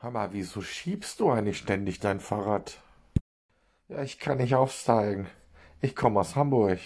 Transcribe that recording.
Hammer, wieso schiebst du eigentlich ständig dein Fahrrad? Ja, ich kann nicht aufsteigen. Ich komme aus Hamburg.